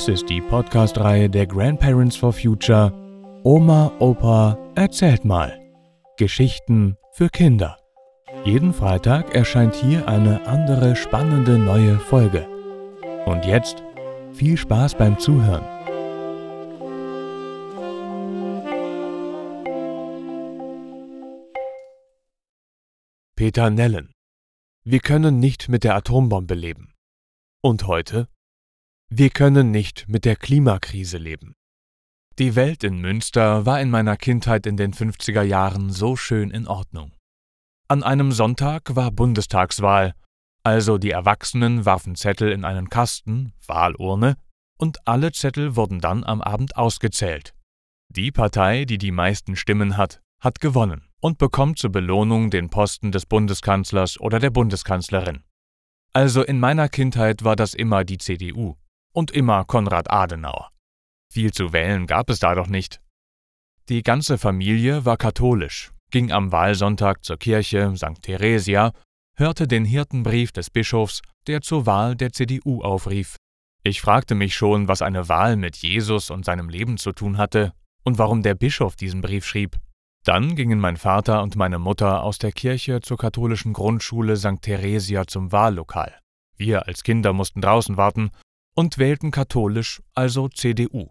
Dies ist die Podcast-Reihe der Grandparents for Future Oma, Opa, erzählt mal. Geschichten für Kinder. Jeden Freitag erscheint hier eine andere spannende neue Folge. Und jetzt viel Spaß beim Zuhören. Peter Nellen. Wir können nicht mit der Atombombe leben. Und heute? Wir können nicht mit der Klimakrise leben. Die Welt in Münster war in meiner Kindheit in den 50er Jahren so schön in Ordnung. An einem Sonntag war Bundestagswahl, also die Erwachsenen warfen Zettel in einen Kasten, Wahlurne, und alle Zettel wurden dann am Abend ausgezählt. Die Partei, die die meisten Stimmen hat, hat gewonnen und bekommt zur Belohnung den Posten des Bundeskanzlers oder der Bundeskanzlerin. Also in meiner Kindheit war das immer die CDU und immer Konrad Adenauer. Viel zu wählen gab es da doch nicht. Die ganze Familie war katholisch, ging am Wahlsonntag zur Kirche St. Theresia, hörte den Hirtenbrief des Bischofs, der zur Wahl der CDU aufrief. Ich fragte mich schon, was eine Wahl mit Jesus und seinem Leben zu tun hatte und warum der Bischof diesen Brief schrieb. Dann gingen mein Vater und meine Mutter aus der Kirche zur katholischen Grundschule St. Theresia zum Wahllokal. Wir als Kinder mussten draußen warten und wählten katholisch, also CDU.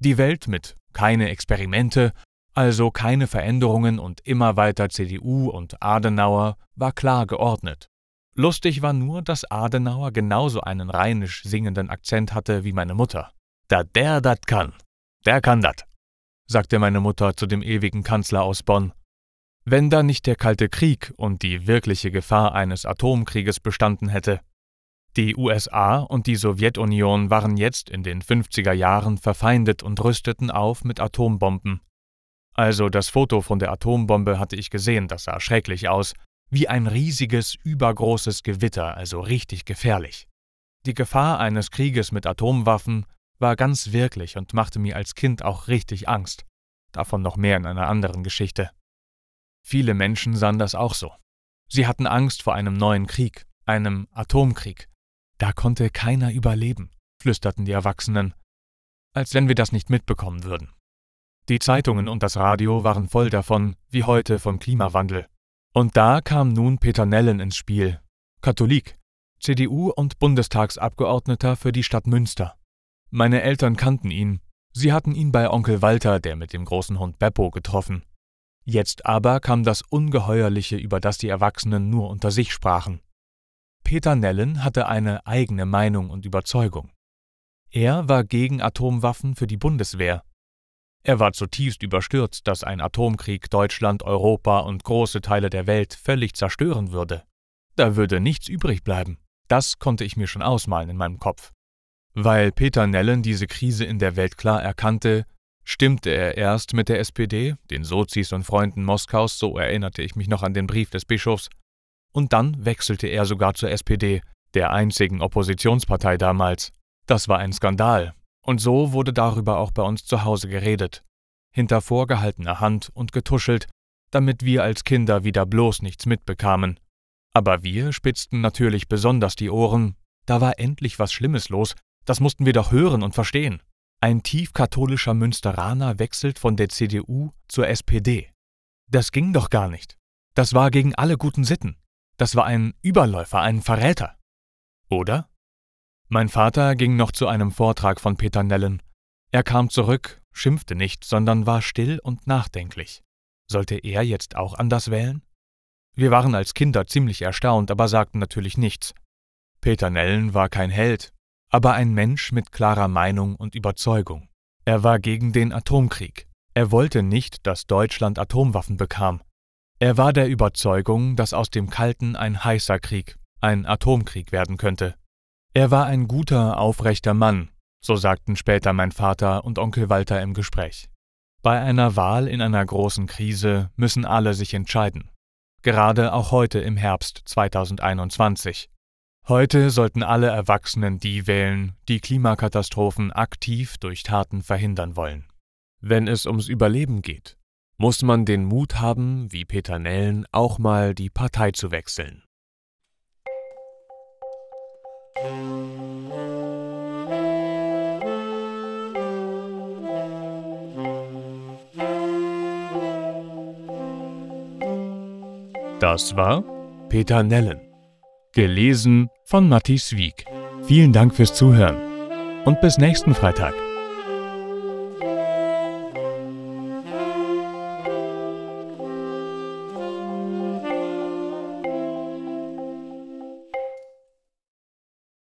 Die Welt mit keine Experimente, also keine Veränderungen und immer weiter CDU und Adenauer war klar geordnet. Lustig war nur, dass Adenauer genauso einen rheinisch singenden Akzent hatte wie meine Mutter. Da der dat kann, der kann dat, sagte meine Mutter zu dem ewigen Kanzler aus Bonn. Wenn da nicht der Kalte Krieg und die wirkliche Gefahr eines Atomkrieges bestanden hätte, die USA und die Sowjetunion waren jetzt in den 50er Jahren verfeindet und rüsteten auf mit Atombomben. Also das Foto von der Atombombe hatte ich gesehen, das sah schrecklich aus, wie ein riesiges, übergroßes Gewitter, also richtig gefährlich. Die Gefahr eines Krieges mit Atomwaffen war ganz wirklich und machte mir als Kind auch richtig Angst. Davon noch mehr in einer anderen Geschichte. Viele Menschen sahen das auch so. Sie hatten Angst vor einem neuen Krieg, einem Atomkrieg, da konnte keiner überleben, flüsterten die Erwachsenen, als wenn wir das nicht mitbekommen würden. Die Zeitungen und das Radio waren voll davon, wie heute vom Klimawandel. Und da kam nun Peter Nellen ins Spiel, Katholik, CDU und Bundestagsabgeordneter für die Stadt Münster. Meine Eltern kannten ihn, sie hatten ihn bei Onkel Walter, der mit dem großen Hund Beppo, getroffen. Jetzt aber kam das Ungeheuerliche, über das die Erwachsenen nur unter sich sprachen. Peter Nellen hatte eine eigene Meinung und Überzeugung. Er war gegen Atomwaffen für die Bundeswehr. Er war zutiefst überstürzt, dass ein Atomkrieg Deutschland, Europa und große Teile der Welt völlig zerstören würde. Da würde nichts übrig bleiben. Das konnte ich mir schon ausmalen in meinem Kopf. Weil Peter Nellen diese Krise in der Welt klar erkannte, stimmte er erst mit der SPD, den Sozis und Freunden Moskaus, so erinnerte ich mich noch an den Brief des Bischofs, und dann wechselte er sogar zur SPD, der einzigen Oppositionspartei damals. Das war ein Skandal, und so wurde darüber auch bei uns zu Hause geredet, hinter vorgehaltener Hand und getuschelt, damit wir als Kinder wieder bloß nichts mitbekamen. Aber wir spitzten natürlich besonders die Ohren, da war endlich was Schlimmes los, das mussten wir doch hören und verstehen. Ein tiefkatholischer Münsteraner wechselt von der CDU zur SPD. Das ging doch gar nicht. Das war gegen alle guten Sitten. Das war ein Überläufer, ein Verräter. Oder? Mein Vater ging noch zu einem Vortrag von Peter Nellen. Er kam zurück, schimpfte nicht, sondern war still und nachdenklich. Sollte er jetzt auch anders wählen? Wir waren als Kinder ziemlich erstaunt, aber sagten natürlich nichts. Peter Nellen war kein Held, aber ein Mensch mit klarer Meinung und Überzeugung. Er war gegen den Atomkrieg. Er wollte nicht, dass Deutschland Atomwaffen bekam. Er war der Überzeugung, dass aus dem Kalten ein heißer Krieg, ein Atomkrieg werden könnte. Er war ein guter, aufrechter Mann, so sagten später mein Vater und Onkel Walter im Gespräch. Bei einer Wahl in einer großen Krise müssen alle sich entscheiden. Gerade auch heute im Herbst 2021. Heute sollten alle Erwachsenen die wählen, die Klimakatastrophen aktiv durch Taten verhindern wollen. Wenn es ums Überleben geht, muss man den Mut haben, wie Peter Nellen, auch mal die Partei zu wechseln. Das war Peter Nellen, gelesen von Matthias Wieck. Vielen Dank fürs Zuhören und bis nächsten Freitag.